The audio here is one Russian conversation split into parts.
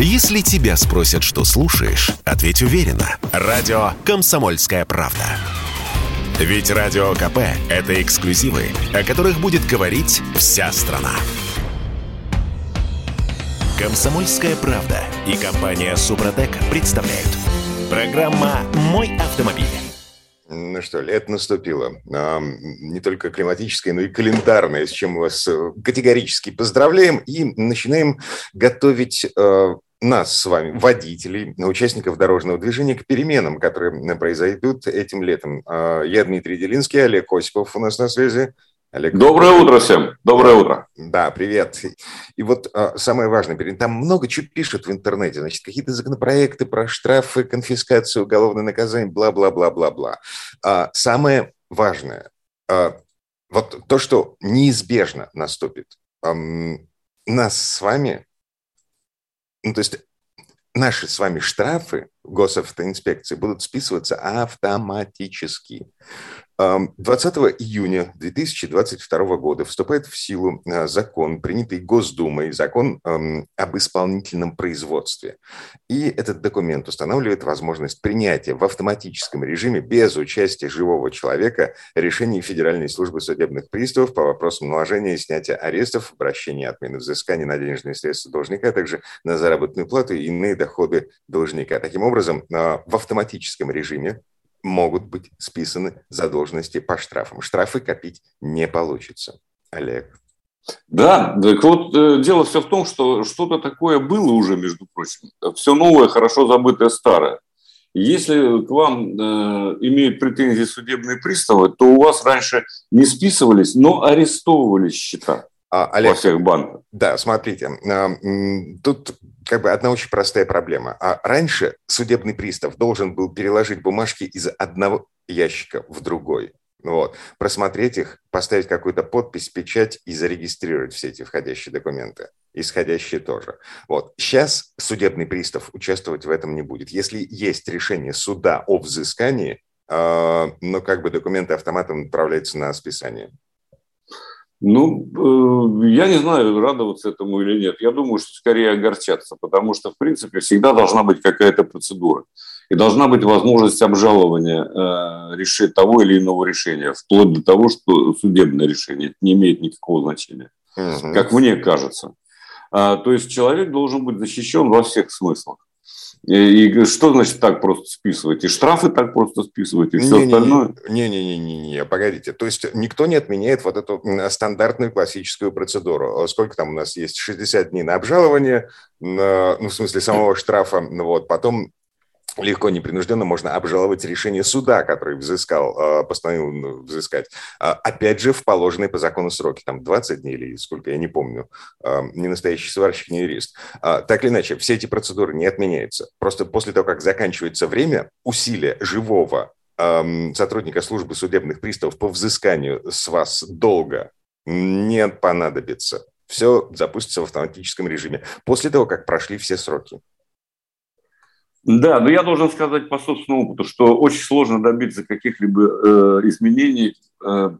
Если тебя спросят, что слушаешь, ответь уверенно. Радио «Комсомольская правда». Ведь Радио КП – это эксклюзивы, о которых будет говорить вся страна. «Комсомольская правда» и компания «Супротек» представляют. Программа «Мой автомобиль». Ну что, лето наступило. Не только климатическое, но и календарное, с чем мы вас э, категорически поздравляем. И начинаем готовить э, нас с вами, водителей, участников дорожного движения, к переменам, которые произойдут этим летом. А, я Дмитрий Делинский, Олег Осипов у нас на связи. Олег. Доброе утро всем. Доброе утро. Да, привет. И вот а, самое важное, там много чего пишут в интернете, значит, какие-то законопроекты про штрафы, конфискацию, уголовное наказание, бла-бла-бла-бла-бла. А, самое важное, а, вот то, что неизбежно наступит, а, нас с вами ну, то есть наши с вами штрафы госавтоинспекции будут списываться автоматически. 20 июня 2022 года вступает в силу а, закон, принятый Госдумой, закон об исполнительном производстве. И этот документ устанавливает возможность принятия в автоматическом режиме без участия живого человека решений Федеральной службы судебных приставов по вопросам наложения и снятия арестов, обращения отмены взыскания на денежные средства должника, а также на заработную плату и иные доходы должника. Таким образом, а, в автоматическом режиме могут быть списаны задолженности по штрафам. Штрафы копить не получится. Олег. Да, так вот э, дело все в том, что что-то такое было уже, между прочим. Все новое, хорошо забытое старое. Если к вам э, имеют претензии судебные приставы, то у вас раньше не списывались, но арестовывались счета а, Олег, во всех банках. Да, смотрите, э, тут как бы одна очень простая проблема. А раньше судебный пристав должен был переложить бумажки из одного ящика в другой. Вот. Просмотреть их, поставить какую-то подпись, печать и зарегистрировать все эти входящие документы. Исходящие тоже. Вот. Сейчас судебный пристав участвовать в этом не будет. Если есть решение суда о взыскании, э, но как бы документы автоматом отправляются на списание. Ну, э, я не знаю, радоваться этому или нет. Я думаю, что скорее огорчаться, потому что, в принципе, всегда должна быть какая-то процедура. И должна быть возможность обжалования э, решения того или иного решения, вплоть до того, что судебное решение не имеет никакого значения, угу. как мне кажется. А, то есть человек должен быть защищен во всех смыслах. И что значит так просто списывать? И штрафы так просто списывать, и все не, остальное? Не-не-не, погодите. То есть никто не отменяет вот эту стандартную классическую процедуру. Сколько там у нас есть? 60 дней на обжалование, ну, в смысле самого штрафа, ну вот, потом легко, непринужденно можно обжаловать решение суда, который взыскал, а, постановил взыскать. А, опять же, в положенные по закону сроки, там 20 дней или сколько, я не помню, а, не настоящий сварщик, не юрист. Так или иначе, все эти процедуры не отменяются. Просто после того, как заканчивается время, усилия живого сотрудника службы судебных приставов по взысканию с вас долга не понадобится. Все запустится в автоматическом режиме после того, как прошли все сроки. Да, но я должен сказать по собственному опыту, что очень сложно добиться каких-либо э, изменений, э,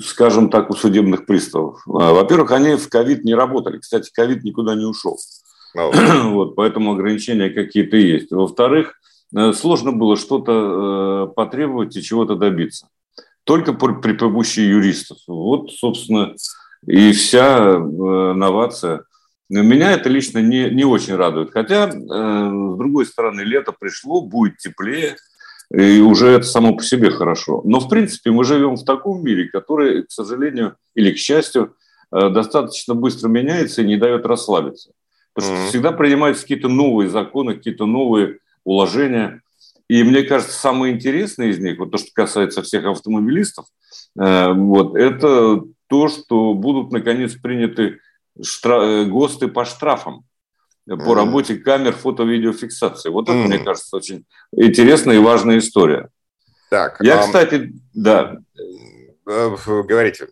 скажем так, у судебных приставов. А, во-первых, они в ковид не работали. Кстати, ковид никуда не ушел. Oh. вот, поэтому ограничения какие-то есть. Во-вторых, э, сложно было что-то э, потребовать и чего-то добиться. Только при, при помощи юристов. Вот, собственно, и вся э, новация – меня это лично не, не очень радует. Хотя, э, с другой стороны, лето пришло, будет теплее, и уже это само по себе хорошо. Но, в принципе, мы живем в таком мире, который, к сожалению или к счастью, э, достаточно быстро меняется и не дает расслабиться. Потому что всегда принимаются какие-то новые законы, какие-то новые уложения. И мне кажется, самое интересное из них, вот то, что касается всех автомобилистов, э, вот, это то, что будут, наконец, приняты штра... Э, ГОСТы по штрафам по mm. работе камер фото-видеофиксации. Вот это, mm. мне кажется, очень интересная и важная история. Так, я, а... кстати, да. Э, говорите.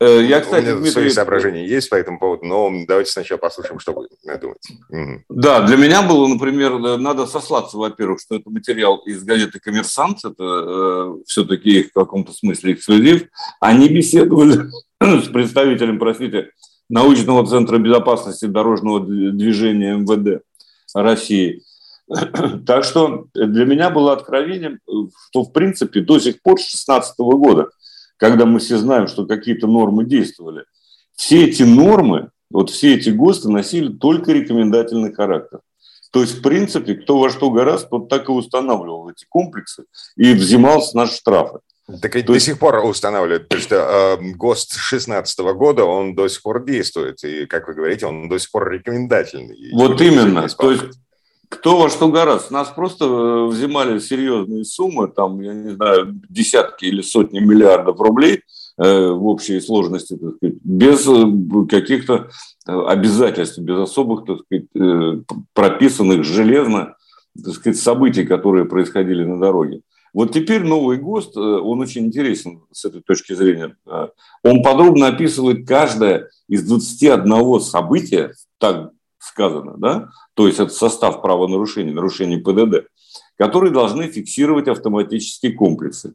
Э, я, кстати, У меня Дмитрий... свои соображения есть по этому поводу, но давайте сначала послушаем, что вы думаете. Угу. Да, для меня было, например, надо сослаться, во-первых, что это материал из газеты «Коммерсант», это э, все-таки в каком-то смысле эксклюзив. Они беседовали с представителем, простите, научного центра безопасности дорожного движения МВД. России. Так что для меня было откровением, что в принципе до сих пор с 2016 года, когда мы все знаем, что какие-то нормы действовали, все эти нормы, вот все эти ГОСТы носили только рекомендательный характер. То есть, в принципе, кто во что гораздо, тот так и устанавливал эти комплексы и взимал с нас штрафы. Так ведь То до есть... сих пор устанавливают, потому что э, ГОСТ 2016 года, он до сих пор действует, и, как вы говорите, он до сих пор рекомендательный. Вот именно. То есть кто во что гораздо. Нас просто э, взимали серьезные суммы, там, я не знаю, десятки или сотни миллиардов рублей э, в общей сложности, так сказать, без э, каких-то обязательств, без особых, так сказать, прописанных железно, так сказать, событий, которые происходили на дороге. Вот теперь новый ГОСТ, он очень интересен с этой точки зрения. Он подробно описывает каждое из 21 события, так сказано, да, то есть это состав правонарушений, нарушений ПДД, которые должны фиксировать автоматические комплексы.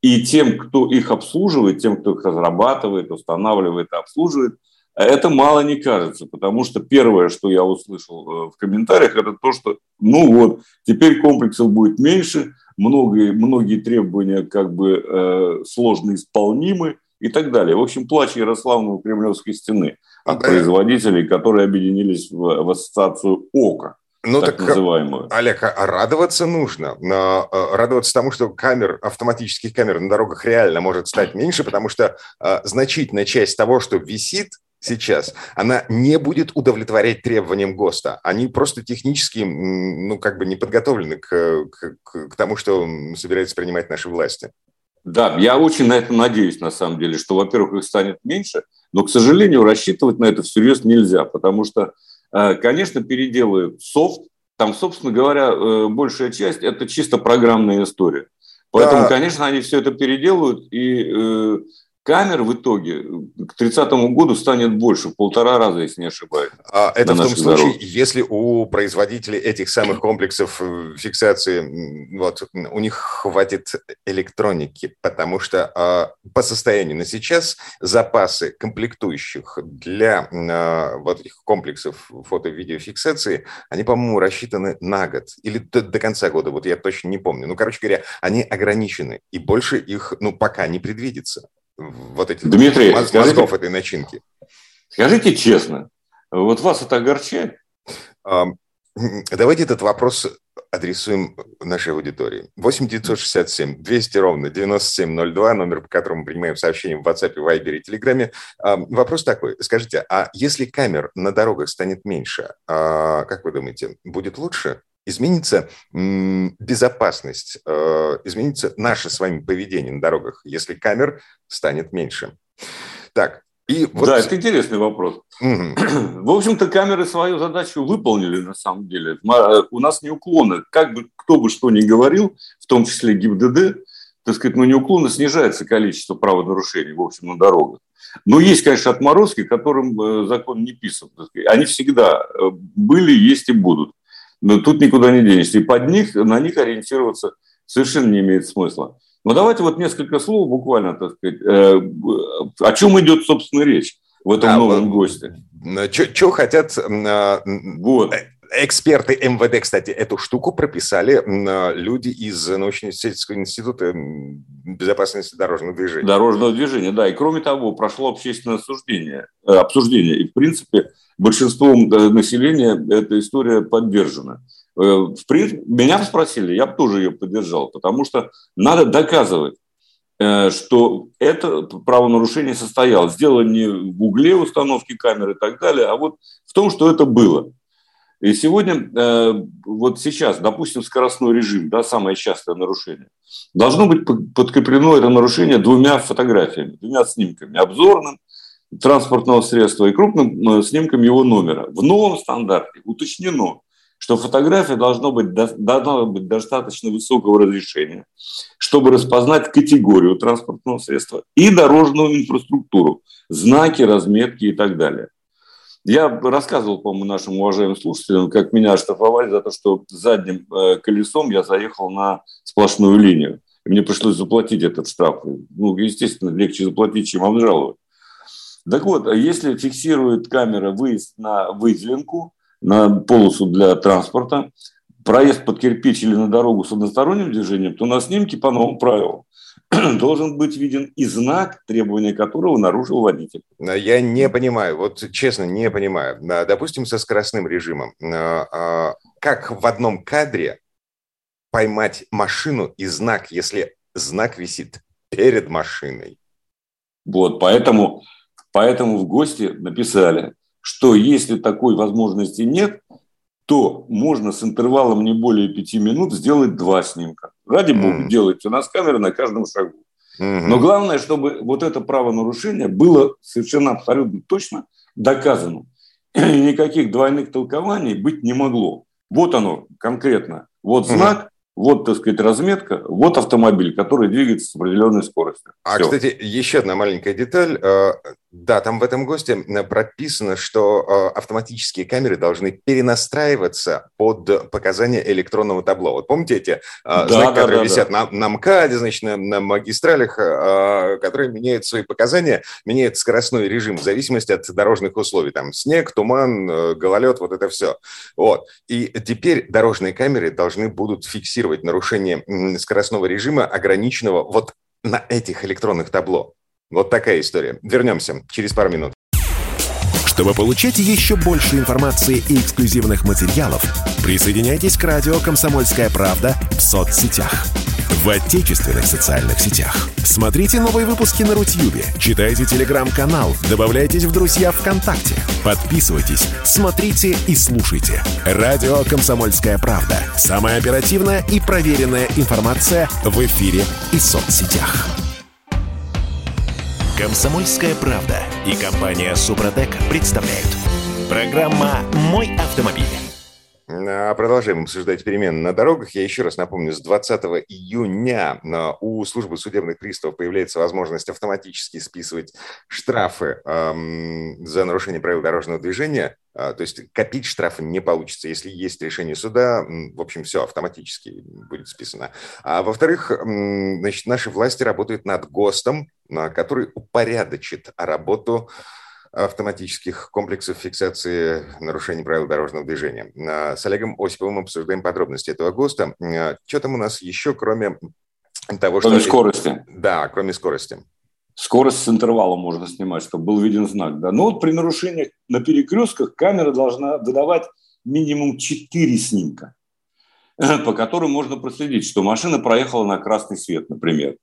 И тем, кто их обслуживает, тем, кто их разрабатывает, устанавливает и обслуживает, это мало не кажется, потому что первое, что я услышал э, в комментариях, это то, что, ну вот, теперь комплексов будет меньше, многие, многие требования как бы э, сложно исполнимы и так далее. В общем, плач Ярославного Кремлевской стены – от да. производителей, которые объединились в, в ассоциацию ОКО. Ну так, так называемую. Олег, а радоваться нужно. Но, э, радоваться тому, что камер, автоматических камер на дорогах реально может стать меньше, потому что а, значительная часть того, что висит сейчас, она не будет удовлетворять требованиям ГОСТа. Они просто технически, ну, как бы не подготовлены к, к, к тому, что собираются принимать наши власти. Да, я очень на это надеюсь, на самом деле, что, во-первых, их станет меньше, но, к сожалению, рассчитывать на это всерьез нельзя, потому что, э, конечно, переделают софт, там, собственно говоря, э, большая часть – это чисто программная история. Поэтому, да. конечно, они все это переделают, и э, камер в итоге к 30 году станет больше, в полтора раза, если не ошибаюсь. А это в том случае, дорог. если у производителей этих самых комплексов э, фиксации, вот, у них хватит электроники, потому что а, по состоянию на сейчас запасы комплектующих для а, вот этих комплексов фото-видеофиксации, они, по-моему, рассчитаны на год или до, до конца года, вот я точно не помню. Ну, короче говоря, они ограничены, и больше их, ну, пока не предвидится вот этих Дмитрий, мозгов скажите, этой начинки. Скажите честно, вот вас это огорчает? Давайте этот вопрос адресуем нашей аудитории. 8 967 200 ровно 9702, номер, по которому мы принимаем сообщения в WhatsApp, Viber и Telegram. Вопрос такой. Скажите, а если камер на дорогах станет меньше, а, как вы думаете, будет лучше? Изменится безопасность, э, изменится наше с вами поведение на дорогах, если камер станет меньше. Так, и вот... Да, это интересный вопрос. Угу. В общем-то, камеры свою задачу выполнили на самом деле. Э, у нас неуклонно, как бы кто бы что ни говорил, в том числе ГИБДД, так сказать, ну, неуклонно снижается количество правонарушений, в общем, на дорогах. Но есть, конечно, отморозки, которым э, закон не писан. Они всегда были, есть и будут. Но тут никуда не денешься. И под них, на них ориентироваться совершенно не имеет смысла. Но давайте вот несколько слов буквально, так сказать, э, о чем идет, собственно, речь в этом да, новом госте. Что хотят а, вот. Эксперты МВД, кстати, эту штуку прописали а, люди из научно-исследовательского института безопасности дорожного движения. Дорожного движения, да. И кроме того, прошло общественное обсуждение, э, обсуждение. И, в принципе, большинством э, населения эта история поддержана. Э, в принципе, меня спросили, я бы тоже ее поддержал, потому что надо доказывать, что это правонарушение состоялось. Дело не в угле установки камеры и так далее, а вот в том, что это было. И сегодня, вот сейчас, допустим, скоростной режим, да, самое частое нарушение, должно быть подкреплено это нарушение двумя фотографиями, двумя снимками, обзорным транспортного средства и крупным э, снимком его номера. В новом стандарте уточнено, что фотография должна быть, должна быть достаточно высокого разрешения, чтобы распознать категорию транспортного средства и дорожную инфраструктуру, знаки, разметки и так далее. Я рассказывал, по-моему, нашим уважаемым слушателям, как меня оштрафовали за то, что задним э, колесом я заехал на сплошную линию. И мне пришлось заплатить этот штраф. Ну, естественно, легче заплатить, чем обжаловать. Так вот, если фиксирует камера выезд на выделенку, на полосу для транспорта, проезд под кирпич или на дорогу с односторонним движением, то на снимке по новым правилам должен быть виден и знак, требования которого нарушил водитель. Я не понимаю, вот честно, не понимаю. Допустим, со скоростным режимом. А, как в одном кадре поймать машину и знак, если знак висит перед машиной? Вот, поэтому, поэтому в гости написали, что если такой возможности нет, то можно с интервалом не более пяти минут сделать два снимка. Ради бога, mm. делайте у нас камеры на каждом шагу. Mm-hmm. Но главное, чтобы вот это правонарушение было совершенно абсолютно точно доказано. И никаких двойных толкований быть не могло. Вот оно конкретно. Вот знак, вот, так сказать, разметка, вот автомобиль, который двигается с определенной скоростью. А, Все. кстати, еще одна маленькая деталь. Э, да, там в этом ГОСТе прописано, что э, автоматические камеры должны перенастраиваться под показания электронного табло. Вот помните эти э, да, знаки, да, которые да, висят да. На, на МКАДе, значит, на, на магистралях, которые меняют свои показания, меняют скоростной режим в зависимости от дорожных условий. Там снег, туман, гололед, вот это все. Вот. И теперь дорожные камеры должны будут фиксировать фиксировать нарушение скоростного режима, ограниченного вот на этих электронных табло. Вот такая история. Вернемся через пару минут. Чтобы получать еще больше информации и эксклюзивных материалов, присоединяйтесь к радио «Комсомольская правда» в соцсетях в отечественных социальных сетях. Смотрите новые выпуски на Рутьюбе, читайте телеграм-канал, добавляйтесь в друзья ВКонтакте, подписывайтесь, смотрите и слушайте. Радио «Комсомольская правда». Самая оперативная и проверенная информация в эфире и соцсетях. «Комсомольская правда» и компания «Супротек» представляют. Программа «Мой автомобиль». А, продолжаем обсуждать перемены на дорогах. Я еще раз напомню, с 20 июня а, у службы судебных приставов появляется возможность автоматически списывать штрафы за нарушение правил дорожного движения. А, то есть копить штрафы не получится. Если есть решение суда, в общем, все автоматически будет списано. А во-вторых, значит, наши власти работают над ГОСТом, который упорядочит работу автоматических комплексов фиксации нарушений правил дорожного движения. А, с Олегом Осиповым обсуждаем подробности этого ГОСТа. А, что там у нас еще, кроме того, кроме что... Кроме скорости. Да, кроме скорости. Скорость с интервалом можно снимать, чтобы был виден знак. Да. Но вот при нарушениях на перекрестках камера должна выдавать минимум 4 снимка, по которым можно проследить, что машина проехала на красный свет, например.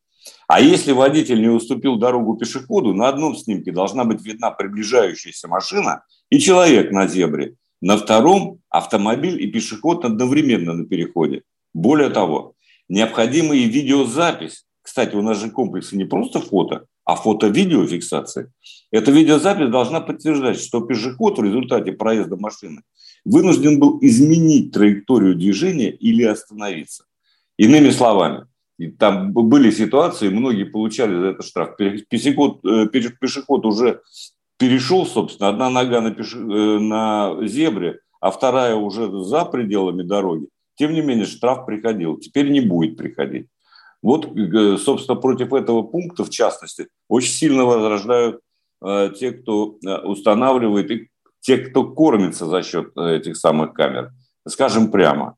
А если водитель не уступил дорогу пешеходу, на одном снимке должна быть видна приближающаяся машина и человек на зебре. На втором – автомобиль и пешеход одновременно на переходе. Более того, необходима и видеозапись. Кстати, у нас же комплексы не просто фото, а фото-видеофиксация. Эта видеозапись должна подтверждать, что пешеход в результате проезда машины вынужден был изменить траекторию движения или остановиться. Иными словами, и там были ситуации, многие получали за это штраф. Пешеход, э, пешеход уже перешел, собственно, одна нога на, пеше, э, на зебре, а вторая уже за пределами дороги. Тем не менее, штраф приходил. Теперь не будет приходить. Вот, э, собственно, против этого пункта, в частности, очень сильно возрождают те, кто устанавливает, и те, кто кормится за счет этих самых камер. Скажем прямо,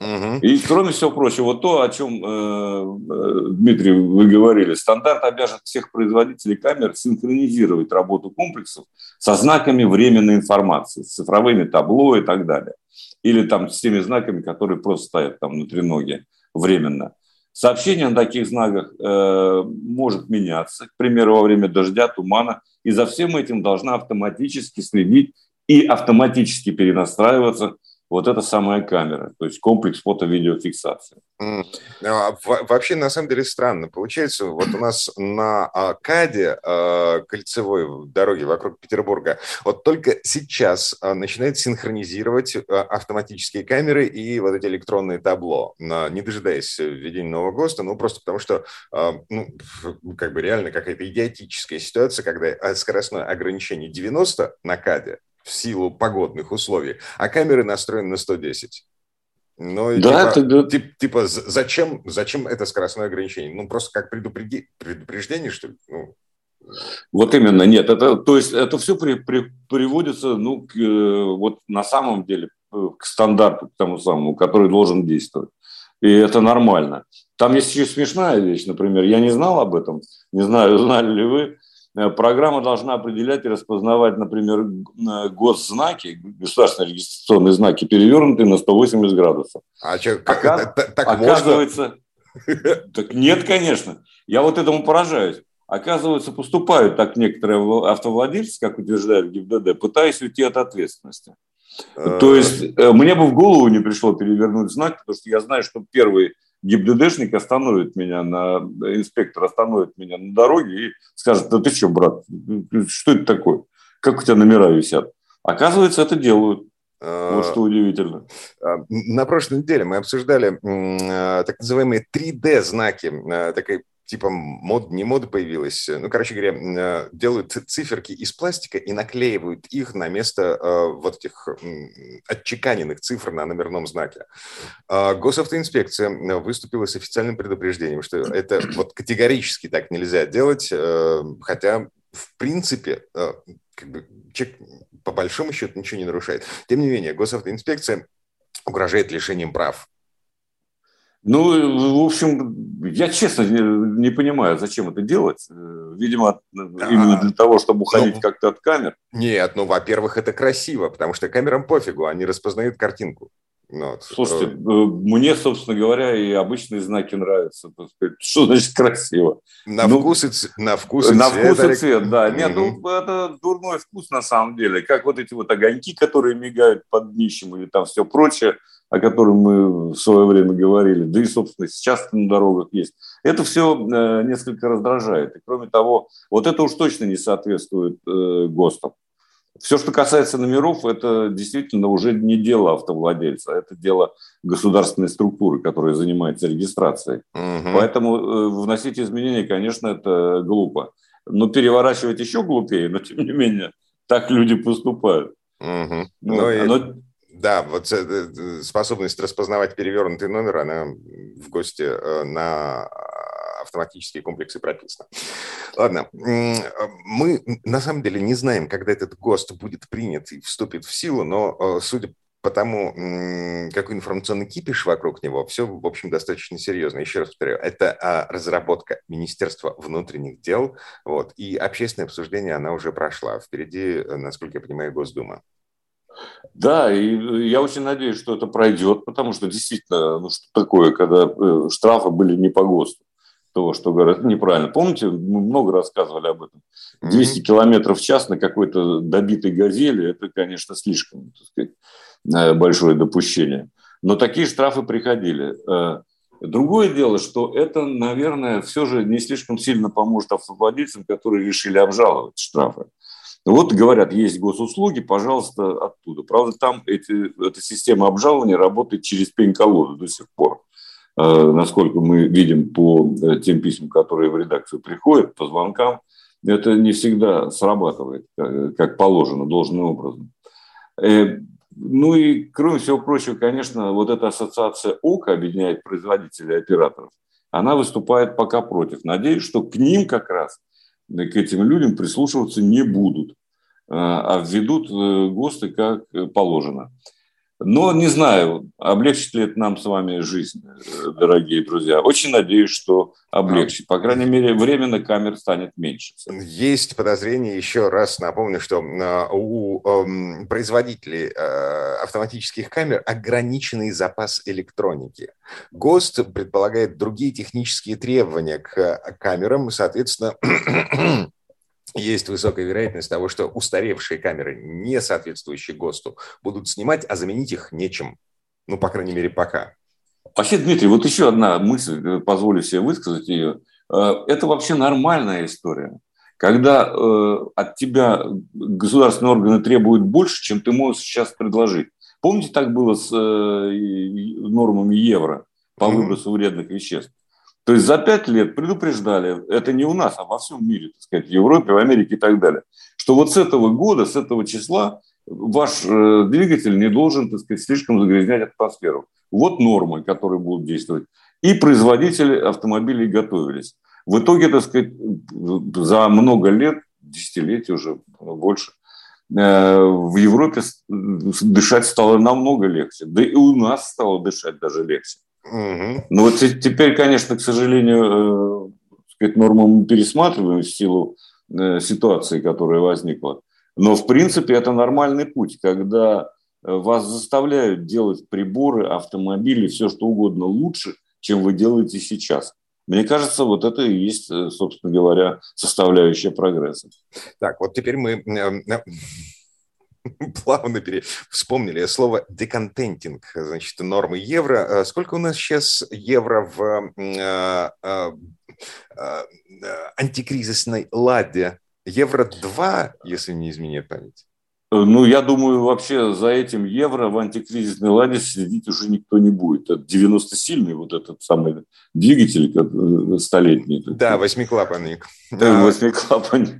И кроме всего прочего, то, о чем, э, э, Дмитрий, вы говорили, стандарт обяжет всех производителей камер синхронизировать работу комплексов со знаками временной информации, с цифровыми табло и так далее. Или там с теми знаками, которые просто стоят там внутри ноги временно. Сообщение на таких знаках э, может меняться, к примеру, во время дождя, тумана, и за всем этим должна автоматически следить и автоматически перенастраиваться вот эта самая камера, то есть комплекс фото-видеофиксации. А, вообще, на самом деле, странно. Получается, вот у нас на а, КАДе, а, кольцевой дороге вокруг Петербурга, вот только сейчас начинает синхронизировать автоматические камеры и вот эти электронные табло, не дожидаясь введения нового ГОСТа, ну, просто потому что, ну, как бы реально какая-то идиотическая ситуация, когда скоростное ограничение 90 на КАДе, в силу погодных условий, а камеры настроены на 110. Ну, да, типа, это... тип, типа зачем, зачем это скоростное ограничение? Ну, просто как предупреди, предупреждение, что ли? Ну, Вот именно, нет, это, то есть это все при, при, приводится, ну, к, э, вот на самом деле э, к стандарту, к тому самому, который должен действовать. И это нормально. Там есть еще смешная вещь, например, я не знал об этом, не знаю, знали ли вы, программа должна определять и распознавать, например, госзнаки, государственные регистрационные знаки, перевернутые на 180 градусов. А что, как, Оказ... так, так оказывается, так нет, конечно. Я вот этому поражаюсь. Оказывается, поступают так некоторые автовладельцы, как утверждает ГИБДД, пытаясь уйти от ответственности. То есть э, мне бы в голову не пришло перевернуть знак, потому что я знаю, что первый ГИБДДшник остановит меня, на, инспектор остановит меня на дороге и скажет, да ты что, брат, что это такое? Как у тебя номера висят? Оказывается, это делают. Вот что удивительно. А, на прошлой неделе мы обсуждали э, так называемые 3D-знаки, э, такой типа мод, не мода появилась. Ну, короче говоря, э, делают циферки из пластика и наклеивают их на место э, вот этих отчеканенных цифр на номерном знаке. А госавтоинспекция выступила с официальным предупреждением, что это вот категорически так нельзя делать, э, хотя в принципе как бы, человек по большому счету ничего не нарушает. Тем не менее, госавтоинспекция угрожает лишением прав ну, в общем, я честно не, не понимаю, зачем это делать. Э, видимо, именно для того, чтобы уходить ну, как-то от камер. Нет, ну, во-первых, это красиво, потому что камерам пофигу, они распознают картинку. Ну, вот. Слушайте, э, мне, собственно говоря, и обычные знаки нравятся. Что значит красиво? На ну, вкус и на вкус и на цвет. вкус и цвет, да. Нет, ну это дурной вкус на самом деле. Как вот эти вот огоньки, которые мигают под днищем или там все прочее о котором мы в свое время говорили, да и, собственно, сейчас на дорогах есть. Это все э, несколько раздражает. И, кроме того, вот это уж точно не соответствует э, ГОСТам. Все, что касается номеров, это действительно уже не дело автовладельца, это дело государственной структуры, которая занимается регистрацией. Угу. Поэтому э, вносить изменения, конечно, это глупо. Но переворачивать еще глупее, но тем не менее, так люди поступают. Угу. Ну, ну, и... да, вот э, э, способность распознавать перевернутый номер, она в ГОСТе э, на автоматические комплексы прописана. Ладно, мы на самом деле не знаем, когда этот ГОСТ будет принят и вступит в силу, но судя по тому, какой информационный кипиш вокруг него, все, в общем, достаточно серьезно. Еще раз повторяю, это а, разработка Министерства внутренних дел, вот, и общественное обсуждение она уже прошла. Впереди, насколько я понимаю, Госдума. Да, и я очень надеюсь, что это пройдет, потому что действительно, ну что такое, когда э, штрафы были не по ГОСТу, того, что говорят неправильно. Помните, мы много рассказывали об этом. 200 километров в час на какой-то добитой газели, это, конечно, слишком так сказать, э, большое допущение. Но такие штрафы приходили. Э, другое дело, что это, наверное, все же не слишком сильно поможет автовладельцам, которые решили обжаловать штрафы. Вот говорят, есть госуслуги, пожалуйста, оттуда. Правда, там эти, эта система обжалования работает через пень-колоду до сих пор. Э, насколько мы видим по э, тем письмам, которые в редакцию приходят, по звонкам, это не всегда срабатывает, э, как положено, должным образом. Ну и, кроме всего прочего, конечно, вот эта ассоциация ОКО объединяет производителей и операторов. Она выступает пока против. Надеюсь, что к ним как раз – к этим людям прислушиваться не будут, а введут ГОСТы как положено. Но не знаю, облегчит ли это нам с вами жизнь, э, дорогие друзья. Очень надеюсь, что облегчит. По крайней мере, временно камер станет меньше. Есть подозрение, еще раз напомню, что у эм, производителей автоматических камер ограниченный запас электроники. ГОСТ предполагает другие технические требования к камерам, соответственно, есть высокая вероятность того, что устаревшие камеры, не соответствующие ГОСТу, будут снимать, а заменить их нечем. Ну, по крайней мере, пока. Вообще, Дмитрий, вот еще одна мысль, э, позволю себе высказать ее. Э, это вообще нормальная история. Когда э, от тебя государственные органы требуют больше, чем ты можешь сейчас предложить. Помните, так было с нормами евро по выбросу вредных веществ? То есть за пять лет предупреждали, это не у нас, а во всем мире, так сказать, в Европе, в Америке и так далее, что вот с этого года, с этого числа ваш э, двигатель не должен, так сказать, слишком загрязнять атмосферу. Вот нормы, которые будут действовать. И производители автомобилей готовились. В итоге, так сказать, за много лет, десятилетий уже больше, э, в Европе дышать стало намного легче. Да и у нас стало дышать даже легче. Угу. Но вот теперь, конечно, к сожалению, э, сказать, норму мы пересматриваем в силу э, ситуации, которая возникла. Но, в принципе, это нормальный путь, когда вас заставляют делать приборы, автомобили, все что угодно лучше, чем вы делаете сейчас. Мне кажется, вот это и есть, э, собственно говоря, составляющая прогресса. Так, вот теперь мы э, плавно пере... вспомнили слово деконтентинг, значит, нормы евро. А сколько у нас сейчас евро в э, э, э, антикризисной ладе? Евро 2, если не изменяет память. Ну, я думаю, вообще за этим евро в антикризисной ладе следить уже никто не будет. Это 90-сильный вот этот самый двигатель э, столетний. Да, восьмиклапанник. Да, восьмиклапанник.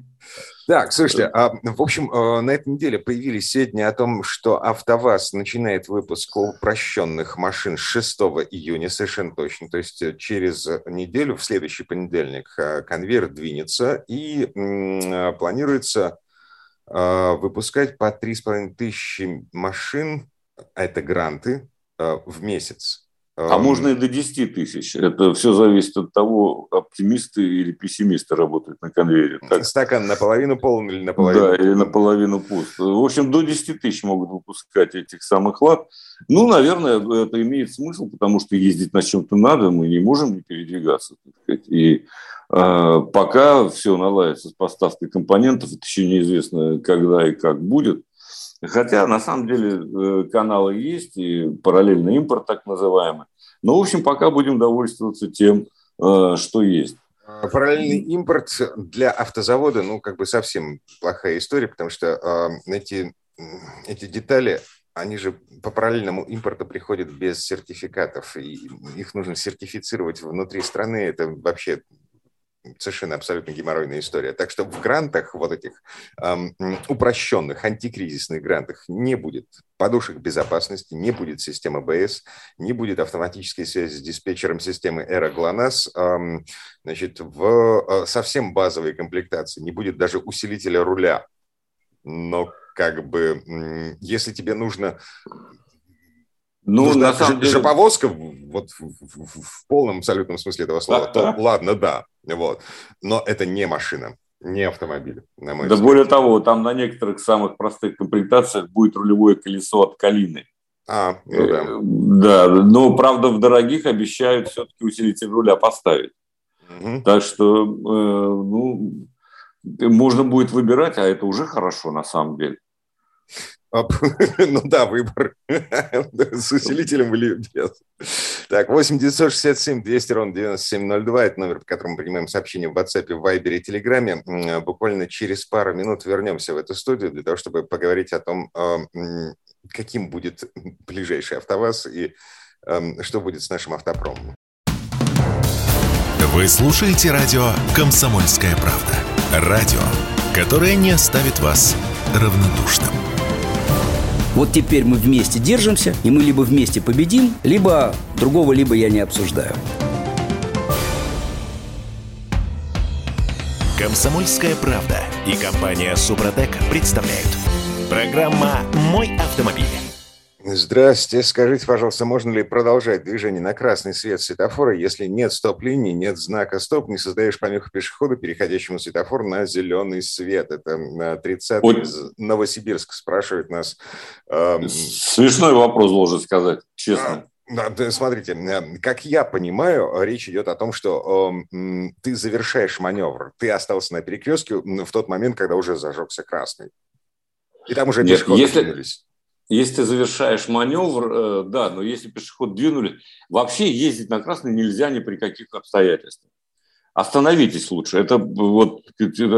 Так, слушайте, а, в общем, э, на этой неделе появились сведения о том, что АвтоВАЗ начинает выпуск упрощенных машин 6 июня, совершенно точно. То есть э, через неделю, в следующий понедельник, конвейер двинется и планируется выпускать по 3,5 тысячи машин, это гранты, в месяц. А можно и до 10 тысяч. Это все зависит от того, оптимисты или пессимисты работают на конвейере. Так. Стакан наполовину полон или наполовину Да, или наполовину пуст. В общем, до 10 тысяч могут выпускать этих самых лад. Ну, наверное, это имеет смысл, потому что ездить на чем-то надо, мы не можем не передвигаться. Так сказать. И э, пока все наладится с поставкой компонентов, это еще неизвестно, когда и как будет. Хотя, на самом деле, э, каналы есть, и параллельный импорт так называемый. Но, в общем, пока будем довольствоваться тем, э, что есть. А, параллельный импорт для автозавода, ну, как бы совсем плохая история, потому что э, эти, эти детали, они же по параллельному импорту приходят без сертификатов, и их нужно сертифицировать внутри страны. Это вообще совершенно абсолютно геморройная история. Так что в грантах, вот этих эм, упрощенных, антикризисных грантах не будет подушек безопасности, не будет системы БС, не будет автоматической связи с диспетчером системы Эра ГЛОНАСС, эм, значит, в э, совсем базовой комплектации не будет даже усилителя руля. Но как бы, если тебе нужно ну, на самом деле... жоповозка вот в, в, в полном абсолютном смысле этого слова, то ладно, да, вот. Но это не машина, не автомобиль, на мой Да взгляд. более того, там на некоторых самых простых комплектациях будет рулевое колесо от Калины. А, ну да. Э, да, но, правда, в дорогих обещают все-таки усилитель руля поставить. Угу. Так что, э, ну, можно будет выбирать, а это уже хорошо на самом деле. Ну да, выбор с усилителем или без. Так, 8 967 200 ровно 9702, это номер, по которому мы принимаем сообщения в WhatsApp, в Viber и Telegram. Буквально через пару минут вернемся в эту студию для того, чтобы поговорить о том, а, каким будет ближайший АвтоВАЗ и что будет с нашим автопромом. Вы слушаете радио «Комсомольская правда». Радио, которое не оставит вас равнодушным. Вот теперь мы вместе держимся, и мы либо вместе победим, либо другого либо я не обсуждаю. Комсомольская правда и компания Супротек представляют. Программа «Мой автомобиль». Здравствуйте. Скажите, пожалуйста, можно ли продолжать движение на красный свет светофора, если нет стоп-линии, нет знака «стоп», не создаешь помеху пешеходу, переходящему светофор на зеленый свет? Это 30-й вот. из Новосибирска спрашивает нас. Смешной вопрос, должен сказать, честно. Смотрите, как я понимаю, речь идет о том, что э, ты завершаешь маневр, ты остался на перекрестке в тот момент, когда уже зажегся красный. И там уже пешеходы если, двинулись. Если ты завершаешь маневр, э, да, но если пешеход двинули, вообще ездить на красный нельзя ни при каких обстоятельствах. Остановитесь лучше. Это вот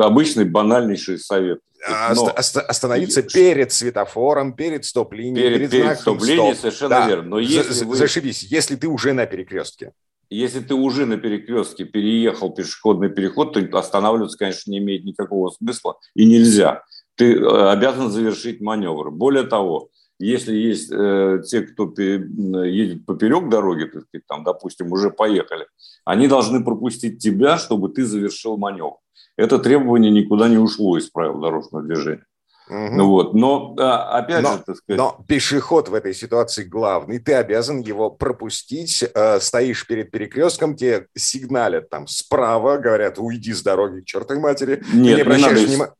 обычный банальнейший совет. А но... Остановиться перед светофором, перед стоп-линией, перед, перед, перед стоп-линией, стоп. совершенно да. верно. Но если вы... Зашибись, если ты уже на перекрестке. Если ты уже на перекрестке переехал пешеходный переход, то останавливаться, конечно, не имеет никакого смысла и нельзя. Ты э, обязан завершить маневр. Более того, если есть э, те, кто едет поперек дороги, так сказать, там, допустим, уже поехали, они должны пропустить тебя, чтобы ты завершил маневр. Это требование никуда не ушло из правил дорожного движения. Угу. Вот. Но, опять но, же, так сказать... Но пешеход в этой ситуации главный. Ты обязан его пропустить. Э, стоишь перед перекрестком, тебе сигналят там справа, говорят, уйди с дороги к чертовой матери. Нет, не, не надо внима...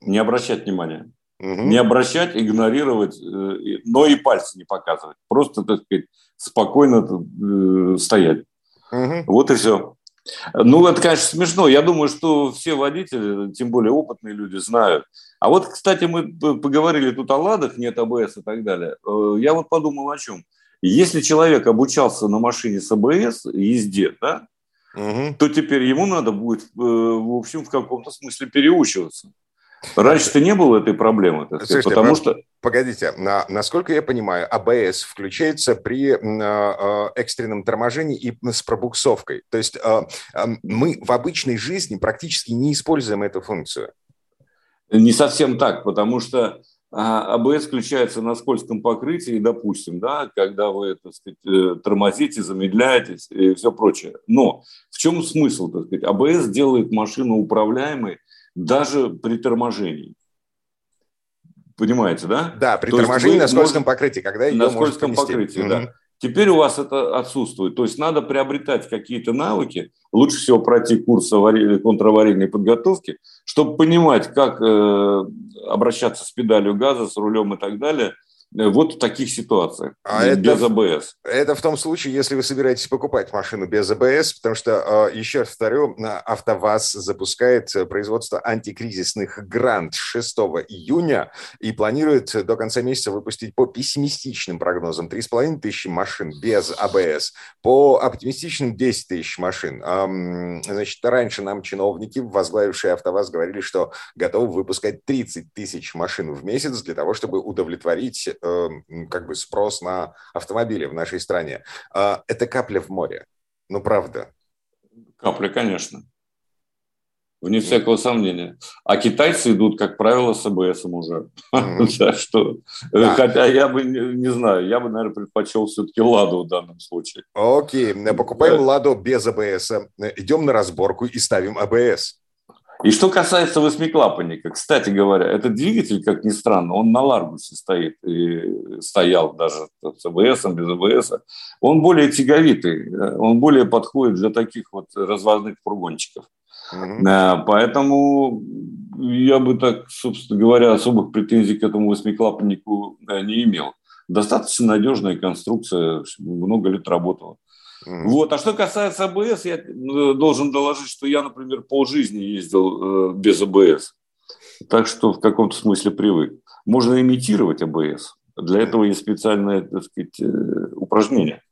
не обращать внимания. Угу. Не обращать, игнорировать, э, но и пальцы не показывать. Просто, так сказать, спокойно э, стоять. Угу. Вот и все. Ну, это, конечно, смешно. Я думаю, что все водители, тем более опытные люди, знают. А вот, кстати, мы поговорили тут о ладах, нет АБС и так далее. Э, я вот подумал о чем. Если человек обучался на машине с АБС езде, да, угу. то теперь ему надо будет, в общем, в каком-то смысле переучиваться. Раньше-то не было этой проблемы, так сказать, Слушайте, потому что... Погодите, на, насколько я понимаю, АБС включается при э, экстренном торможении и с пробуксовкой. То есть э, э, мы в обычной жизни практически не используем эту функцию. Не совсем так, потому что АБС включается на скользком покрытии, допустим, да, когда вы так сказать, э, тормозите, замедляетесь и все прочее. Но в чем смысл? Так сказать? АБС делает машину управляемой даже при торможении. Понимаете, да? Да, при То торможении на скользком покрытии, когда ее На скользком покрытии, угу. да. Теперь у вас это отсутствует. То есть надо приобретать какие-то навыки, лучше всего пройти курс контраварийной подготовки, чтобы понимать, как э, обращаться с педалью газа, с рулем и так далее – вот в таких ситуациях, а без это, АБС. Это в том случае, если вы собираетесь покупать машину без АБС, потому что, а, еще раз повторю, АвтоВАЗ запускает производство антикризисных грант 6 июня и планирует до конца месяца выпустить по пессимистичным прогнозам 3,5 тысячи машин без АБС, по оптимистичным 10 тысяч машин. Значит, раньше нам чиновники, возглавившие АвтоВАЗ, говорили, что готовы выпускать 30 тысяч машин в месяц для того, чтобы удовлетворить Э, как бы спрос на автомобили в нашей стране. А, это капля в море. Ну, правда. Капля, конечно. Вне всякого сомнения. А китайцы идут, как правило, с АБС уже. Что, э. Хотя я бы не знаю, я бы, наверное, предпочел все-таки Ладу в данном случае. Окей, покупаем Ладу без АБС, идем на разборку и ставим АБС. И что касается восьмиклапанника, кстати говоря, этот двигатель, как ни странно, он на Ларгусе стоит, и стоял даже с АБС, без АБС. Он более тяговитый, он более подходит для таких вот развозных фургончиков. Mm-hmm. Поэтому я бы так, собственно говоря, особых претензий к этому восьмиклапаннику не имел. Достаточно надежная конструкция, много лет работала. Mm. Вот. А что касается АБС, я э, должен доложить, что я, например, полжизни ездил э, без АБС. Так что в каком-то смысле привык. Можно имитировать АБС. Для этого есть специальное, так сказать, э, упражнение.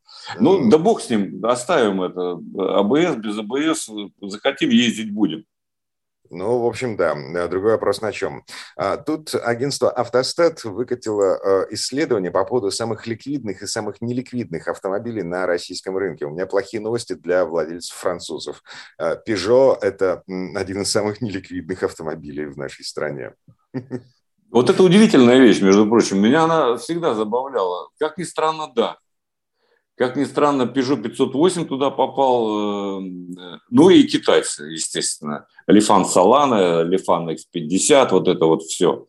Ну, да бог с ним, оставим это. АБС, без АБС, захотим, ездить будем. Ну, в общем, да. Другой вопрос на чем. А, тут агентство «Автостат» выкатило а, исследование по поводу самых ликвидных и самых неликвидных автомобилей на российском рынке. У меня плохие новости для владельцев французов. Peugeot – это один из самых неликвидных автомобилей в нашей стране. Вот это удивительная вещь, между прочим. Меня она всегда забавляла. Как ни странно, да. Как ни странно, Peugeot 508 туда попал, э, ну и китайцы, естественно. Лифан Солана, Лифан X50, вот это вот все.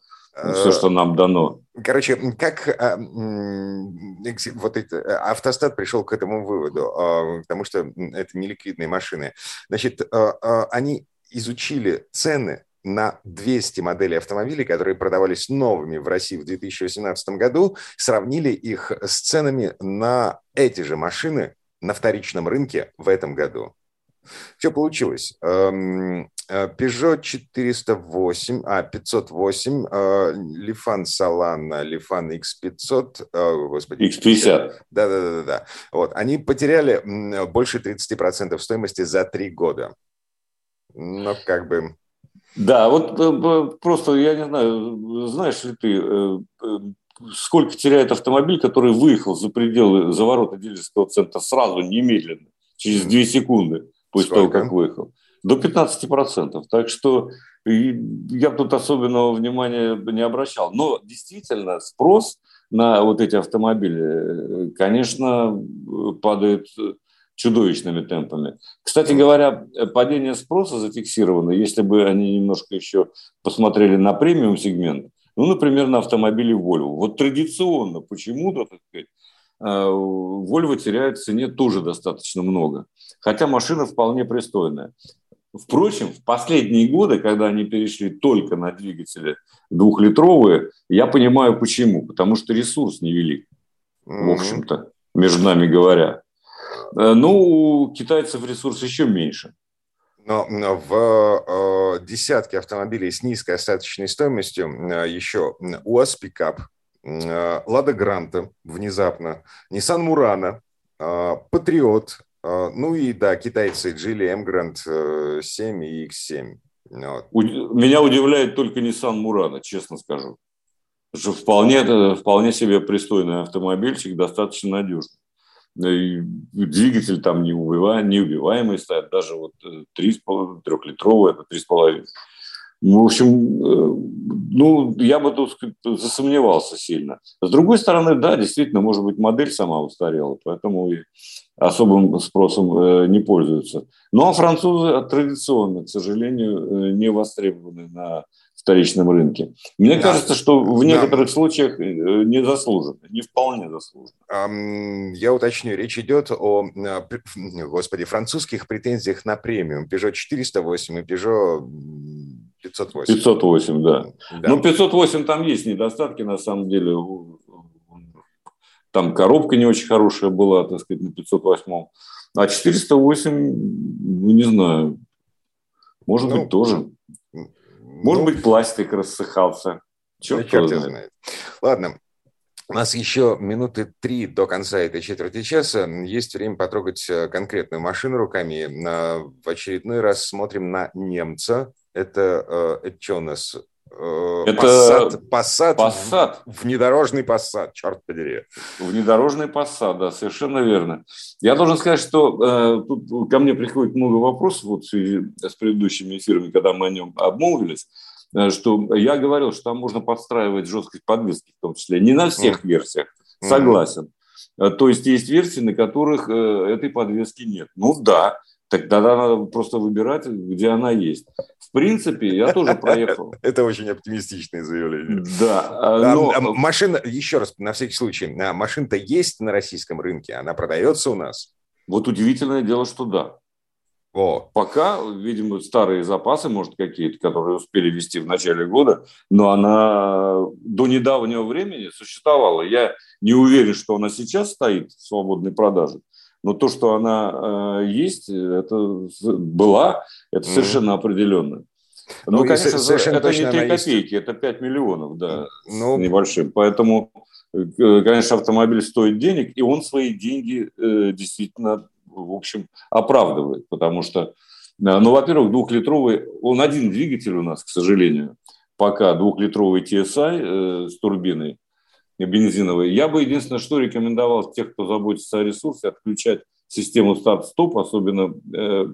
Все, что нам дано. Короче, как а, вот это, автостат пришел к этому выводу, а, потому что это неликвидные машины. Значит, а, они изучили цены на 200 моделей автомобилей, которые продавались новыми в России в 2018 году, сравнили их с ценами на эти же машины на вторичном рынке в этом году. Все получилось. Эм, э, Peugeot 408, а, 508, Lifan Solana, Lifan X500, господи. X50. Да-да-да. Вот. Они потеряли больше 30% стоимости за три года. Ну, как бы... Да, вот э, просто, я не знаю, знаешь ли ты, э, э, сколько теряет автомобиль, который выехал за пределы, за ворота дилерского центра сразу, немедленно, через 2 секунды после сколько? того, как выехал? До 15%. Так что я тут особенного внимания не обращал. Но действительно спрос на вот эти автомобили, конечно, падает чудовищными темпами. Кстати говоря, падение спроса зафиксировано, если бы они немножко еще посмотрели на премиум сегмент, ну, например, на автомобиле Volvo. Вот традиционно почему-то, так сказать, э, Volvo теряет в цене тоже достаточно много. Хотя машина вполне пристойная. Впрочем, в последние годы, когда они перешли только на двигатели двухлитровые, я понимаю почему. Потому что ресурс невелик, в общем-то, между нами говоря. Э, ну, у китайцев ресурс еще меньше. Но в э, десятке автомобилей с низкой остаточной стоимостью э, еще УАЗ пикап, э, Лада Гранта внезапно, Nissan Мурана, э, Патриот, э, ну и да, китайцы Geely Emgrand э, 7 и X7. Вот. Меня удивляет только Nissan Мурана, честно скажу. Вполне, э, вполне себе пристойный автомобильчик, достаточно надежный двигатель там неубиваемый, неубиваемый стоит, даже вот 3,5, э, трехлитровый, это 3,5. Ну, в общем, э, ну, я бы тут засомневался сильно. С другой стороны, да, действительно, может быть, модель сама устарела, поэтому и особым спросом э, не пользуются. Ну, а французы традиционно, к сожалению, не востребованы на вторичном рынке. Мне да. кажется, что в некоторых да. случаях э, не заслуженно, не вполне заслуженно. Я уточню, речь идет о, господи, французских претензиях на премиум. Peugeot 408 и Peugeot 508. 508, да. да. Ну, 508 там есть недостатки, на самом деле. Там коробка не очень хорошая была, так сказать, на 508. А 408, ну, не знаю, может ну, быть, тоже. Может ну, быть, пластик рассыхался. Черт, да черт знает. знает. Ладно, у нас еще минуты три до конца этой четверти часа. Есть время потрогать э, конкретную машину руками. В очередной раз смотрим на немца. Это, э, это что у нас? Э, это Passat, Passat, внедорожный Passat, черт подери. Внедорожный Passat, да, совершенно верно. Я должен сказать, что э, тут ко мне приходит много вопросов вот в связи с предыдущими эфирами, когда мы о нем обмолвились, э, что я говорил, что там можно подстраивать жесткость подвески в том числе. Не на всех mm. версиях, согласен. Mm. То есть есть версии, на которых э, этой подвески нет. Ну да, Тогда надо просто выбирать, где она есть. В принципе, я тоже проехал. Это очень оптимистичное заявление. Да. А, но... А, машина, еще раз, на всякий случай, а, машина-то есть на российском рынке, она продается у нас? Вот удивительное дело, что да. О. Пока, видимо, старые запасы, может, какие-то, которые успели вести в начале года, но она до недавнего времени существовала. Я не уверен, что она сейчас стоит в свободной продаже. Но то, что она э, есть, это была, это совершенно определенно. Ну, ну конечно, совершенно это не 3 копейки, есть. это 5 миллионов, да, ну, небольшим. Поэтому, э, конечно, автомобиль стоит денег, и он свои деньги э, действительно, в общем, оправдывает. Потому что, э, ну, во-первых, двухлитровый, он один двигатель у нас, к сожалению, пока двухлитровый TSI э, с турбиной, бензиновые. Я бы единственное, что рекомендовал тех, кто заботится о ресурсе, отключать систему старт-стоп, особенно э,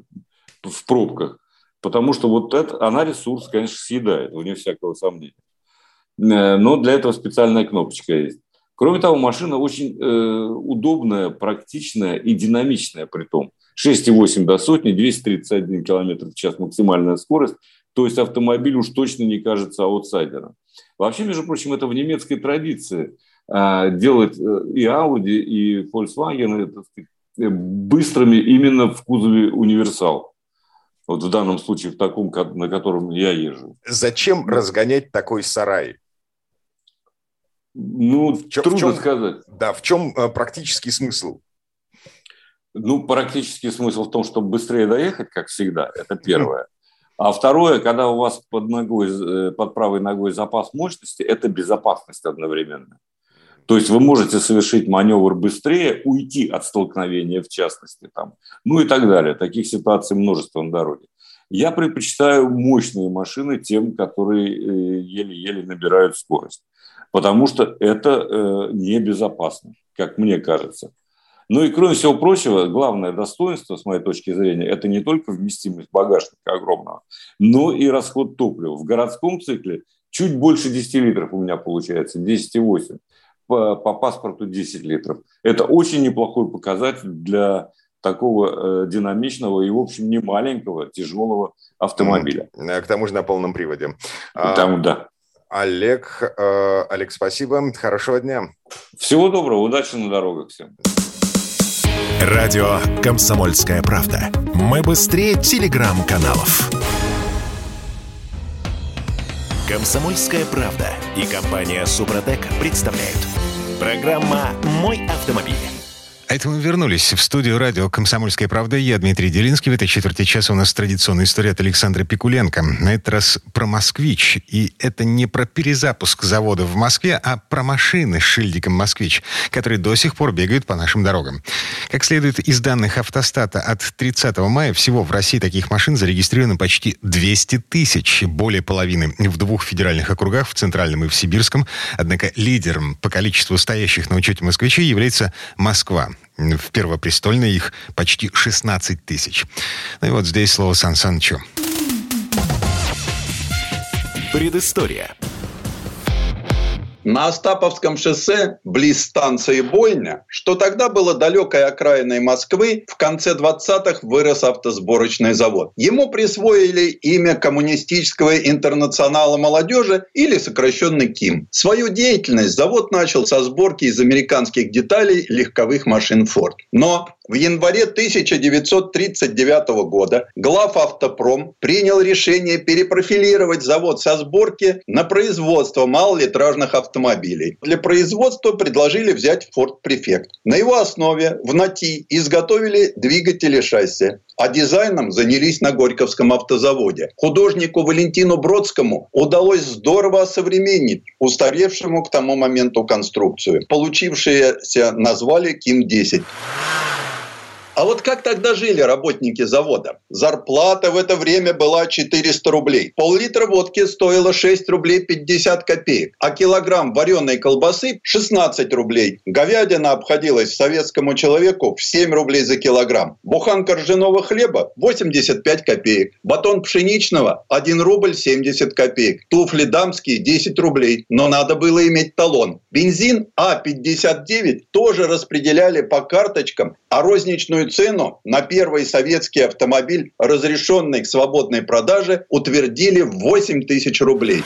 в пробках, потому что вот это, она ресурс, конечно, съедает, вне всякого сомнения. Э, но для этого специальная кнопочка есть. Кроме того, машина очень э, удобная, практичная и динамичная при том. 6,8 до сотни, 231 км в час максимальная скорость. То есть автомобиль уж точно не кажется аутсайдером. Вообще, между прочим, это в немецкой традиции а, делать э, и Audi, и Volkswagen сказать, э, быстрыми именно в кузове универсал. Вот в данном случае в таком, на котором я езжу. Зачем разгонять такой сарай? Ну, в чем, трудно в чем, сказать. Да, в чем э, практический смысл? Ну, практический смысл в том, чтобы быстрее доехать, как всегда, это первое. А второе, когда у вас под, ногой, э, под правой ногой запас мощности, это безопасность одновременно. То есть вы можете совершить маневр быстрее, уйти от столкновения в частности, там, ну и так далее. Таких ситуаций множество на дороге. Я предпочитаю мощные машины тем, которые э, еле-еле набирают скорость, потому что это э, небезопасно, как мне кажется. Ну и кроме всего прочего, главное достоинство, с моей точки зрения, это не только вместимость багажника огромного, но и расход топлива. В городском цикле чуть больше 10 литров у меня получается, 10,8. по, по паспорту 10 литров. Это очень неплохой показатель для такого э, динамичного и, в общем, не маленького, тяжелого автомобиля. К тому же на полном приводе. Там, да. Олег, э, Олег, спасибо. Хорошего дня. Всего доброго. Удачи на дорогах всем. Радио «Комсомольская правда». Мы быстрее телеграм-каналов. «Комсомольская правда» и компания «Супротек» представляют. Программа «Мой автомобиль». А это мы вернулись в студию радио «Комсомольская правда». Я Дмитрий Делинский. В этой четверти часа у нас традиционная история от Александра Пикуленко. На этот раз про «Москвич». И это не про перезапуск завода в Москве, а про машины с шильдиком «Москвич», которые до сих пор бегают по нашим дорогам. Как следует из данных автостата, от 30 мая всего в России таких машин зарегистрировано почти 200 тысяч. Более половины в двух федеральных округах, в Центральном и в Сибирском. Однако лидером по количеству стоящих на учете «Москвичей» является Москва. В Первопрестольной их почти 16 тысяч. Ну и вот здесь слово Сан Санычу. Предыстория. На Остаповском шоссе, близ станции Бойня, что тогда было далекой окраиной Москвы, в конце 20-х вырос автосборочный завод. Ему присвоили имя Коммунистического интернационала молодежи или сокращенный КИМ. Свою деятельность завод начал со сборки из американских деталей легковых машин Ford. Но в январе 1939 года глав автопром принял решение перепрофилировать завод со сборки на производство малолитражных автомобилей. Для производства предложили взять Ford Prefect. На его основе в НАТИ изготовили двигатели шасси, а дизайном занялись на Горьковском автозаводе. Художнику Валентину Бродскому удалось здорово осовременить устаревшему к тому моменту конструкцию. Получившиеся назвали Ким-10. А вот как тогда жили работники завода? Зарплата в это время была 400 рублей. Пол-литра водки стоило 6 рублей 50 копеек, а килограмм вареной колбасы 16 рублей. Говядина обходилась советскому человеку в 7 рублей за килограмм. Буханка ржаного хлеба 85 копеек. Батон пшеничного 1 рубль 70 копеек. Туфли дамские 10 рублей. Но надо было иметь талон. Бензин А59 тоже распределяли по карточкам, а розничную Минимальную цену на первый советский автомобиль, разрешенный к свободной продаже, утвердили в 8 тысяч рублей.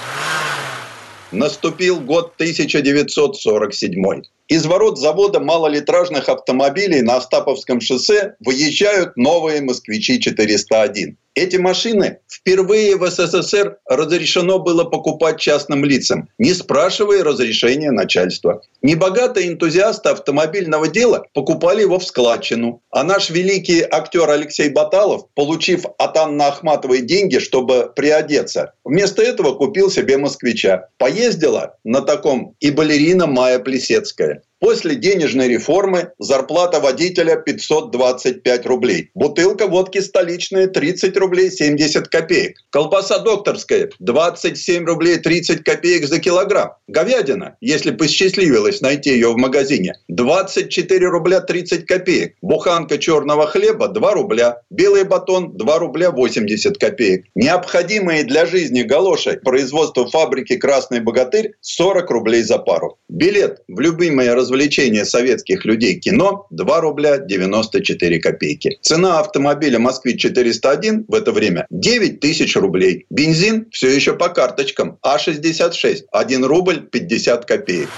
Наступил год 1947. Из ворот завода малолитражных автомобилей на Остаповском шоссе выезжают новые «Москвичи-401». Эти машины впервые в СССР разрешено было покупать частным лицам, не спрашивая разрешения начальства. Небогатые энтузиасты автомобильного дела покупали его в складчину. А наш великий актер Алексей Баталов, получив от Анны Ахматовой деньги, чтобы приодеться, вместо этого купил себе москвича. Поездила на таком и балерина Майя Плесецкая. После денежной реформы зарплата водителя 525 рублей. Бутылка водки столичная 30 рублей 70 копеек. Колбаса докторская 27 рублей 30 копеек за килограмм. Говядина, если посчастливилось найти ее в магазине, 24 рубля 30 копеек. Буханка черного хлеба 2 рубля. Белый батон 2 рубля 80 копеек. Необходимые для жизни галоши производство фабрики «Красный богатырь» 40 рублей за пару. Билет в любимое развлечение советских людей кино 2 рубля 94 копейки. Цена автомобиля «Москвич-401» в это время 9 тысяч рублей. Бензин все еще по карточкам А66 1 рубль 50 копеек.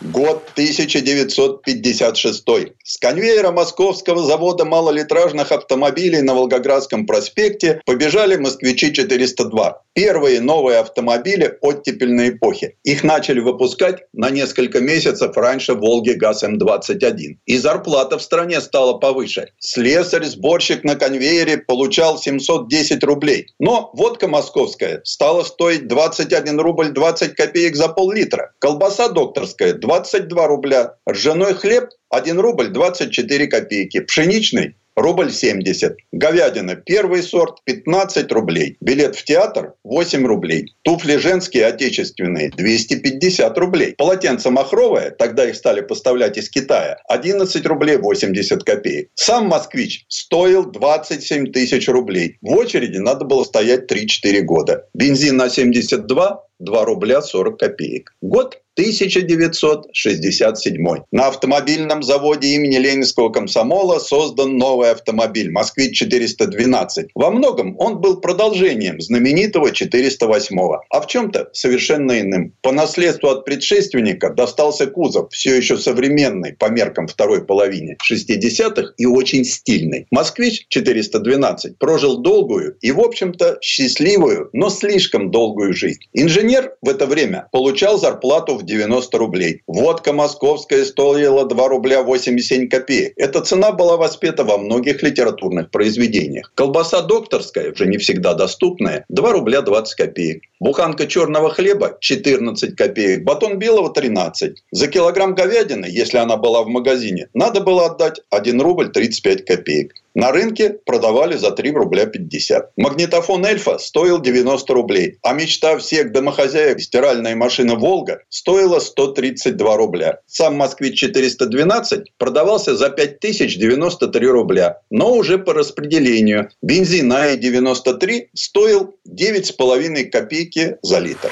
Год 1956. С конвейера московского завода малолитражных автомобилей на Волгоградском проспекте побежали «Москвичи-402». Первые новые автомобили оттепельной эпохи. Их начали выпускать на несколько месяцев раньше «Волги ГАЗ-М21». И зарплата в стране стала повыше. Слесарь, сборщик на конвейере получал 710 рублей. Но водка московская стала стоить 21 рубль 20 копеек за пол-литра. Колбаса докторская 22 рубля. Ржаной хлеб 1 рубль 24 копейки. Пшеничный рубль 70. Говядина первый сорт 15 рублей. Билет в театр 8 рублей. Туфли женские отечественные 250 рублей. Полотенце махровое, тогда их стали поставлять из Китая, 11 рублей 80 копеек. Сам москвич стоил 27 тысяч рублей. В очереди надо было стоять 3-4 года. Бензин на 72 2 рубля 40 копеек. Год 1967. На автомобильном заводе имени Ленинского комсомола создан новый автомобиль «Москвич-412». Во многом он был продолжением знаменитого 408-го, а в чем-то совершенно иным. По наследству от предшественника достался кузов, все еще современный по меркам второй половины 60-х и очень стильный. «Москвич-412» прожил долгую и, в общем-то, счастливую, но слишком долгую жизнь. Инженер в это время получал зарплату в 90 рублей. Водка московская стоила 2 рубля 87 копеек. Эта цена была воспета во многих литературных произведениях. Колбаса докторская, уже не всегда доступная, 2 рубля 20 копеек. Буханка черного хлеба 14 копеек, батон белого 13. За килограмм говядины, если она была в магазине, надо было отдать 1 рубль 35 копеек. На рынке продавали за 3 рубля 50. Магнитофон «Эльфа» стоил 90 рублей, а мечта всех домохозяек стиральная машина «Волга» стоила 132 рубля. Сам «Москвич-412» продавался за 5093 рубля, но уже по распределению. Бензин АИ-93 стоил 9,5 копейки за литр.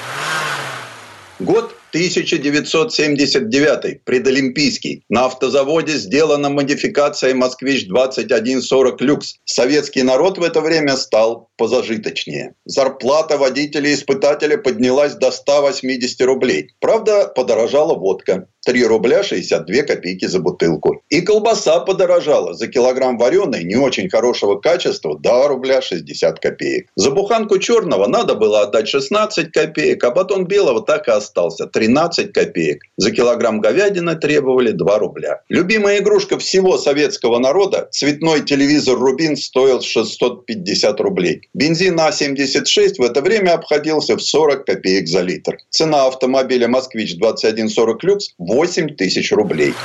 Год 1979, предолимпийский. На автозаводе сделана модификация «Москвич-2140 Люкс». Советский народ в это время стал позажиточнее. Зарплата водителя-испытателя поднялась до 180 рублей. Правда, подорожала водка. 3 рубля 62 копейки за бутылку. И колбаса подорожала. За килограмм вареной, не очень хорошего качества, 2 рубля 60 копеек. За буханку черного надо было отдать 16 копеек, а батон белого так и остался 13 копеек. За килограмм говядины требовали 2 рубля. Любимая игрушка всего советского народа, цветной телевизор «Рубин» стоил 650 рублей. Бензин А-76 в это время обходился в 40 копеек за литр. Цена автомобиля «Москвич-2140 Люкс» 8 тысяч рублей.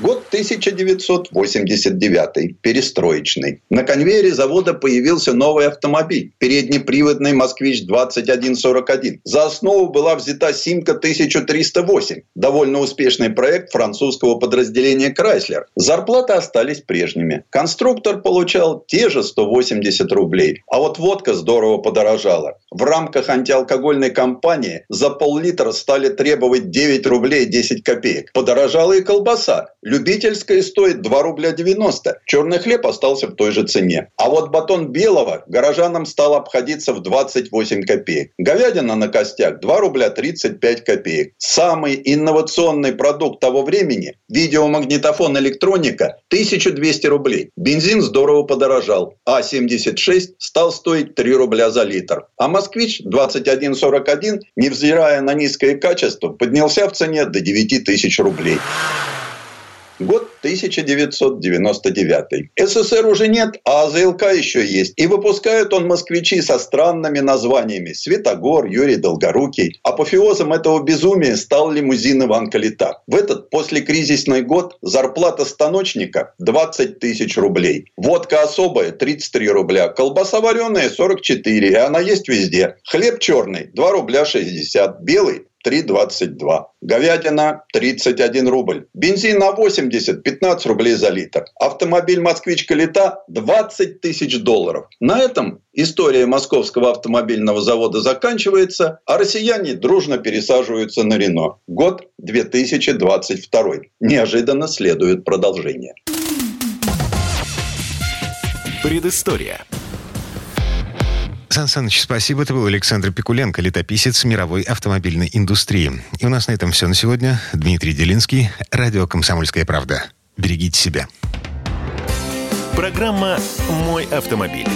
Год 1989, перестроечный. На конвейере завода появился новый автомобиль, переднеприводный «Москвич-2141». За основу была взята «Симка 1308», довольно успешный проект французского подразделения «Крайслер». Зарплаты остались прежними. Конструктор получал те же 180 рублей, а вот водка здорово подорожала. В рамках антиалкогольной кампании за пол-литра стали требовать 9 рублей 10 копеек. Подорожала и колбаса. Любительская стоит 2 рубля 90. Черный хлеб остался в той же цене. А вот батон белого горожанам стал обходиться в 28 копеек. Говядина на костях 2 рубля 35 копеек. Самый инновационный продукт того времени – видеомагнитофон электроника – 1200 рублей. Бензин здорово подорожал. А-76 стал стоить 3 рубля за литр. А «Москвич» 2141, невзирая на низкое качество, поднялся в цене до 9 тысяч рублей. Год 1999. СССР уже нет, а АЗЛК еще есть. И выпускает он москвичи со странными названиями. Светогор, Юрий Долгорукий. Апофеозом этого безумия стал лимузин Иван Калита. В этот послекризисный год зарплата станочника 20 тысяч рублей. Водка особая 33 рубля. Колбаса вареная 44. И она есть везде. Хлеб черный 2 рубля 60. Белый 3,22. Говядина 31 рубль. Бензин на 80 15 рублей за литр. Автомобиль «Москвич Калита» 20 тысяч долларов. На этом история московского автомобильного завода заканчивается, а россияне дружно пересаживаются на Рено. Год 2022. Неожиданно следует продолжение. Предыстория. Сан Саныч, спасибо. Это был Александр Пикуленко, летописец мировой автомобильной индустрии. И у нас на этом все на сегодня. Дмитрий Делинский, радио «Комсомольская правда». Берегите себя. Программа «Мой автомобиль».